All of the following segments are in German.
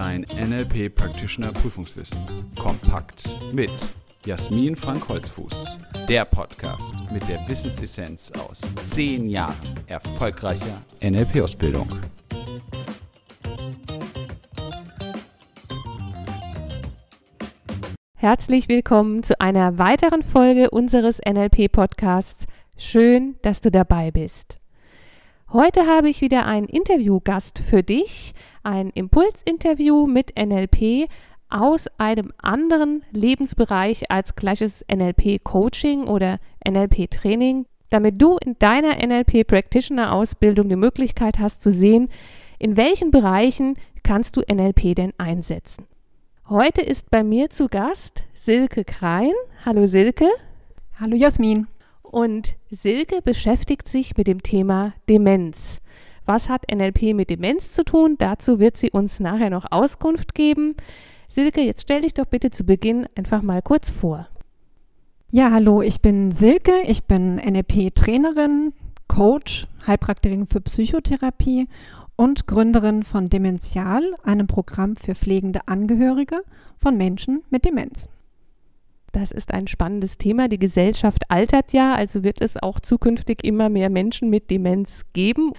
Dein NLP Practitioner Prüfungswissen. Kompakt mit Jasmin Frank Holzfuß. Der Podcast mit der Wissensessenz aus zehn Jahren erfolgreicher NLP-Ausbildung. Herzlich willkommen zu einer weiteren Folge unseres NLP-Podcasts. Schön, dass du dabei bist. Heute habe ich wieder einen Interviewgast für dich, ein Impulsinterview mit NLP aus einem anderen Lebensbereich als gleiches NLP-Coaching oder NLP-Training, damit du in deiner NLP-Practitioner-Ausbildung die Möglichkeit hast zu sehen, in welchen Bereichen kannst du NLP denn einsetzen. Heute ist bei mir zu Gast Silke Krein. Hallo Silke. Hallo Jasmin. Und Silke beschäftigt sich mit dem Thema Demenz. Was hat NLP mit Demenz zu tun? Dazu wird sie uns nachher noch Auskunft geben. Silke, jetzt stell dich doch bitte zu Beginn einfach mal kurz vor. Ja, hallo, ich bin Silke, ich bin NLP-Trainerin, Coach, Heilpraktikerin für Psychotherapie und Gründerin von Demential, einem Programm für pflegende Angehörige von Menschen mit Demenz. Das ist ein spannendes Thema. Die Gesellschaft altert ja, also wird es auch zukünftig immer mehr Menschen mit Demenz geben.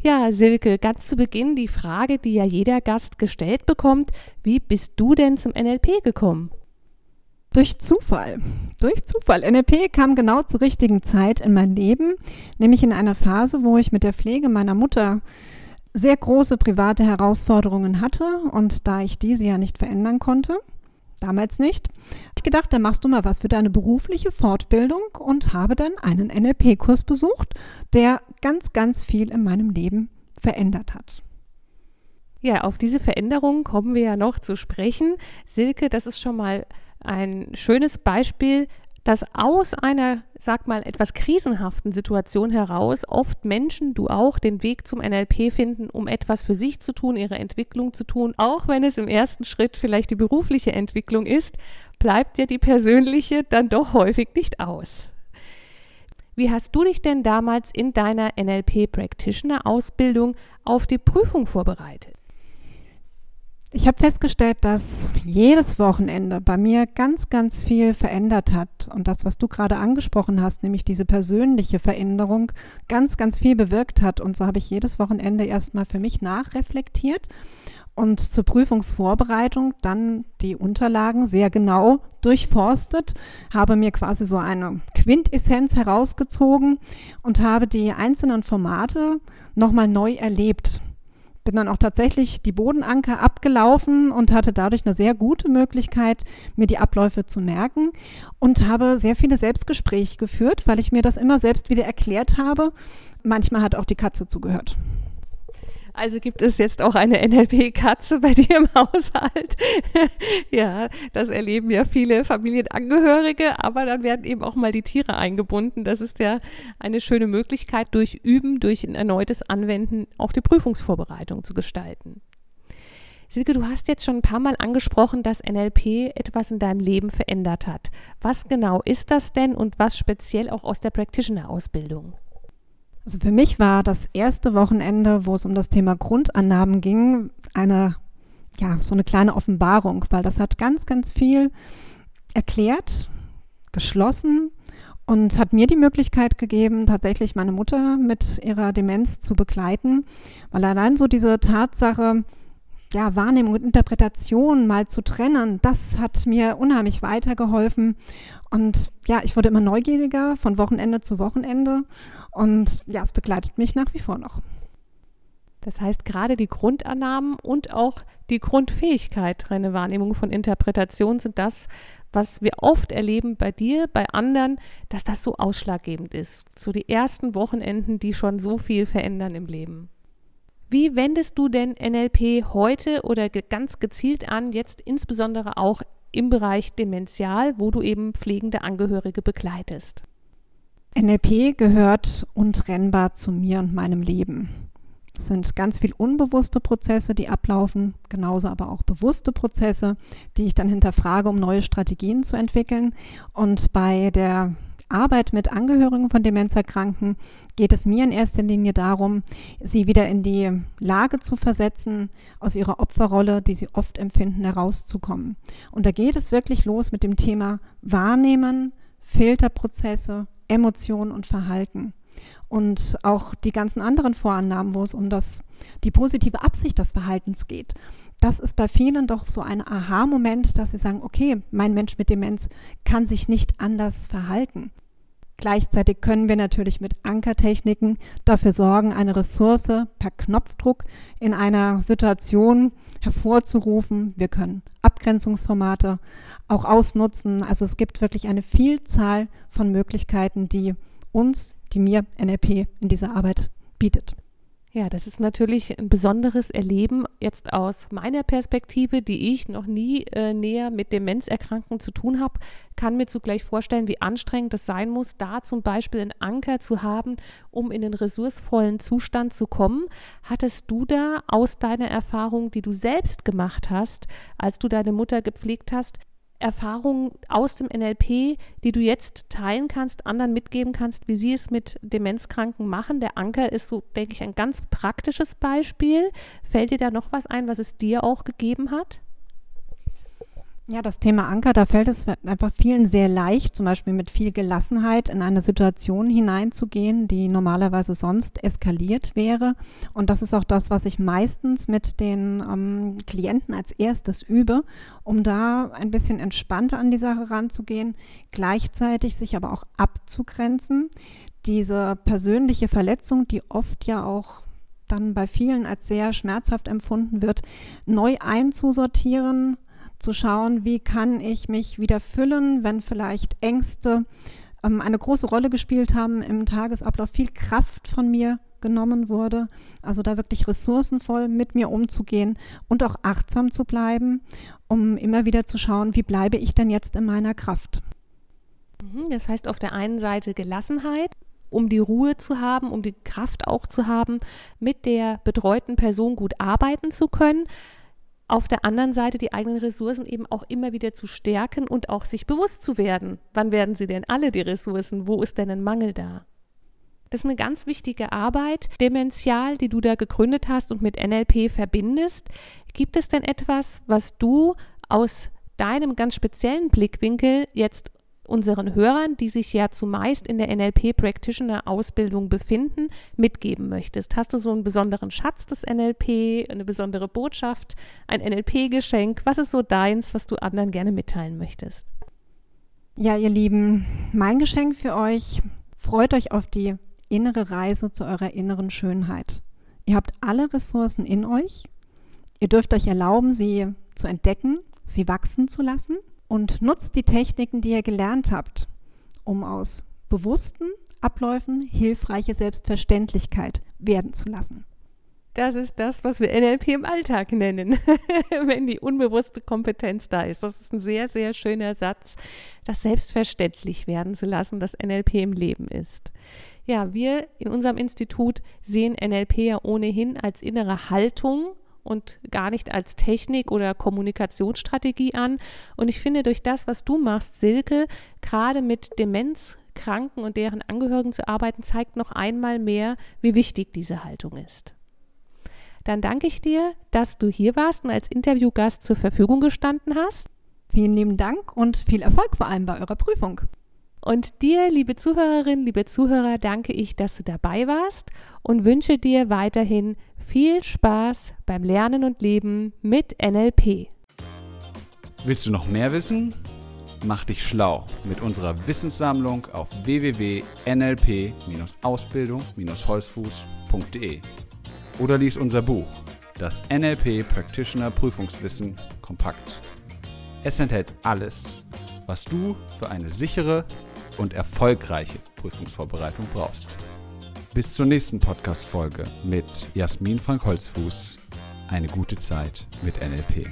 Ja, Silke, ganz zu Beginn die Frage, die ja jeder Gast gestellt bekommt. Wie bist du denn zum NLP gekommen? Durch Zufall. Durch Zufall. NLP kam genau zur richtigen Zeit in mein Leben, nämlich in einer Phase, wo ich mit der Pflege meiner Mutter sehr große private Herausforderungen hatte und da ich diese ja nicht verändern konnte, damals nicht. Ich gedacht, dann machst du mal was für deine berufliche Fortbildung und habe dann einen NLP-Kurs besucht, der ganz, ganz viel in meinem Leben verändert hat. Ja, auf diese Veränderungen kommen wir ja noch zu sprechen. Silke, das ist schon mal ein schönes Beispiel, dass aus einer, sag mal, etwas krisenhaften Situation heraus oft Menschen, du auch, den Weg zum NLP finden, um etwas für sich zu tun, ihre Entwicklung zu tun, auch wenn es im ersten Schritt vielleicht die berufliche Entwicklung ist, bleibt ja die persönliche dann doch häufig nicht aus. Wie hast du dich denn damals in deiner NLP Practitioner Ausbildung auf die Prüfung vorbereitet? Ich habe festgestellt, dass jedes Wochenende bei mir ganz, ganz viel verändert hat. Und das, was du gerade angesprochen hast, nämlich diese persönliche Veränderung, ganz, ganz viel bewirkt hat. Und so habe ich jedes Wochenende erstmal für mich nachreflektiert und zur Prüfungsvorbereitung dann die Unterlagen sehr genau durchforstet, habe mir quasi so eine Quintessenz herausgezogen und habe die einzelnen Formate nochmal neu erlebt bin dann auch tatsächlich die Bodenanker abgelaufen und hatte dadurch eine sehr gute Möglichkeit, mir die Abläufe zu merken und habe sehr viele Selbstgespräche geführt, weil ich mir das immer selbst wieder erklärt habe. Manchmal hat auch die Katze zugehört. Also gibt es jetzt auch eine NLP-Katze bei dir im Haushalt. ja, das erleben ja viele Familienangehörige, aber dann werden eben auch mal die Tiere eingebunden. Das ist ja eine schöne Möglichkeit, durch Üben, durch ein erneutes Anwenden auch die Prüfungsvorbereitung zu gestalten. Silke, du hast jetzt schon ein paar Mal angesprochen, dass NLP etwas in deinem Leben verändert hat. Was genau ist das denn und was speziell auch aus der Practitioner-Ausbildung? Also für mich war das erste Wochenende, wo es um das Thema Grundannahmen ging, eine, ja, so eine kleine Offenbarung, weil das hat ganz, ganz viel erklärt, geschlossen und hat mir die Möglichkeit gegeben, tatsächlich meine Mutter mit ihrer Demenz zu begleiten, weil allein so diese Tatsache, ja, Wahrnehmung und Interpretation mal zu trennen, das hat mir unheimlich weitergeholfen. Und ja, ich wurde immer neugieriger von Wochenende zu Wochenende und ja, es begleitet mich nach wie vor noch. Das heißt, gerade die Grundannahmen und auch die Grundfähigkeit, eine Wahrnehmung von Interpretation sind das, was wir oft erleben bei dir, bei anderen, dass das so ausschlaggebend ist. So die ersten Wochenenden, die schon so viel verändern im Leben. Wie wendest du denn NLP heute oder ganz gezielt an, jetzt insbesondere auch im Bereich Demential, wo du eben pflegende Angehörige begleitest? NLP gehört untrennbar zu mir und meinem Leben. Es sind ganz viel unbewusste Prozesse, die ablaufen, genauso aber auch bewusste Prozesse, die ich dann hinterfrage, um neue Strategien zu entwickeln. Und bei der Arbeit mit Angehörigen von Demenzerkranken geht es mir in erster Linie darum, sie wieder in die Lage zu versetzen, aus ihrer Opferrolle, die sie oft empfinden, herauszukommen. Und da geht es wirklich los mit dem Thema Wahrnehmen, Filterprozesse, Emotionen und Verhalten. Und auch die ganzen anderen Vorannahmen, wo es um das, die positive Absicht des Verhaltens geht das ist bei vielen doch so ein Aha-Moment, dass sie sagen, okay, mein Mensch mit Demenz kann sich nicht anders verhalten. Gleichzeitig können wir natürlich mit Ankertechniken dafür sorgen, eine Ressource per Knopfdruck in einer Situation hervorzurufen. Wir können Abgrenzungsformate auch ausnutzen. Also es gibt wirklich eine Vielzahl von Möglichkeiten, die uns, die mir NLP in dieser Arbeit bietet. Ja, das ist natürlich ein besonderes Erleben jetzt aus meiner Perspektive, die ich noch nie äh, näher mit Demenzerkrankten zu tun habe, kann mir zugleich vorstellen, wie anstrengend es sein muss, da zum Beispiel einen Anker zu haben, um in den ressourcevollen Zustand zu kommen. Hattest du da aus deiner Erfahrung, die du selbst gemacht hast, als du deine Mutter gepflegt hast, Erfahrungen aus dem NLP, die du jetzt teilen kannst, anderen mitgeben kannst, wie sie es mit Demenzkranken machen. Der Anker ist so, denke ich, ein ganz praktisches Beispiel. Fällt dir da noch was ein, was es dir auch gegeben hat? Ja, das Thema Anker, da fällt es einfach vielen sehr leicht, zum Beispiel mit viel Gelassenheit in eine Situation hineinzugehen, die normalerweise sonst eskaliert wäre. Und das ist auch das, was ich meistens mit den ähm, Klienten als erstes übe, um da ein bisschen entspannter an die Sache ranzugehen, gleichzeitig sich aber auch abzugrenzen. Diese persönliche Verletzung, die oft ja auch dann bei vielen als sehr schmerzhaft empfunden wird, neu einzusortieren zu schauen, wie kann ich mich wieder füllen, wenn vielleicht Ängste ähm, eine große Rolle gespielt haben im Tagesablauf, viel Kraft von mir genommen wurde. Also da wirklich ressourcenvoll mit mir umzugehen und auch achtsam zu bleiben, um immer wieder zu schauen, wie bleibe ich denn jetzt in meiner Kraft. Mhm, das heißt auf der einen Seite Gelassenheit, um die Ruhe zu haben, um die Kraft auch zu haben, mit der betreuten Person gut arbeiten zu können auf der anderen Seite die eigenen Ressourcen eben auch immer wieder zu stärken und auch sich bewusst zu werden. Wann werden sie denn alle die Ressourcen? Wo ist denn ein Mangel da? Das ist eine ganz wichtige Arbeit, demential, die du da gegründet hast und mit NLP verbindest. Gibt es denn etwas, was du aus deinem ganz speziellen Blickwinkel jetzt unseren Hörern, die sich ja zumeist in der NLP Practitioner Ausbildung befinden, mitgeben möchtest? Hast du so einen besonderen Schatz des NLP, eine besondere Botschaft, ein NLP-Geschenk? Was ist so deins, was du anderen gerne mitteilen möchtest? Ja, ihr Lieben, mein Geschenk für euch, freut euch auf die innere Reise zu eurer inneren Schönheit. Ihr habt alle Ressourcen in euch. Ihr dürft euch erlauben, sie zu entdecken, sie wachsen zu lassen und nutzt die Techniken, die ihr gelernt habt, um aus bewussten Abläufen hilfreiche Selbstverständlichkeit werden zu lassen. Das ist das, was wir NLP im Alltag nennen, wenn die unbewusste Kompetenz da ist. Das ist ein sehr, sehr schöner Satz, das selbstverständlich werden zu lassen, dass NLP im Leben ist. Ja, wir in unserem Institut sehen NLP ja ohnehin als innere Haltung und gar nicht als Technik oder Kommunikationsstrategie an. Und ich finde, durch das, was du machst, Silke, gerade mit Demenzkranken und deren Angehörigen zu arbeiten, zeigt noch einmal mehr, wie wichtig diese Haltung ist. Dann danke ich dir, dass du hier warst und als Interviewgast zur Verfügung gestanden hast. Vielen lieben Dank und viel Erfolg vor allem bei eurer Prüfung. Und dir, liebe Zuhörerinnen, liebe Zuhörer, danke ich, dass du dabei warst und wünsche dir weiterhin viel Spaß beim Lernen und Leben mit NLP. Willst du noch mehr wissen? Mach dich schlau mit unserer Wissenssammlung auf www.nlp-ausbildung-holzfuß.de oder lies unser Buch, das NLP Practitioner Prüfungswissen kompakt. Es enthält alles, was du für eine sichere und erfolgreiche Prüfungsvorbereitung brauchst. Bis zur nächsten Podcast-Folge mit Jasmin Frank Holzfuß. Eine gute Zeit mit NLP.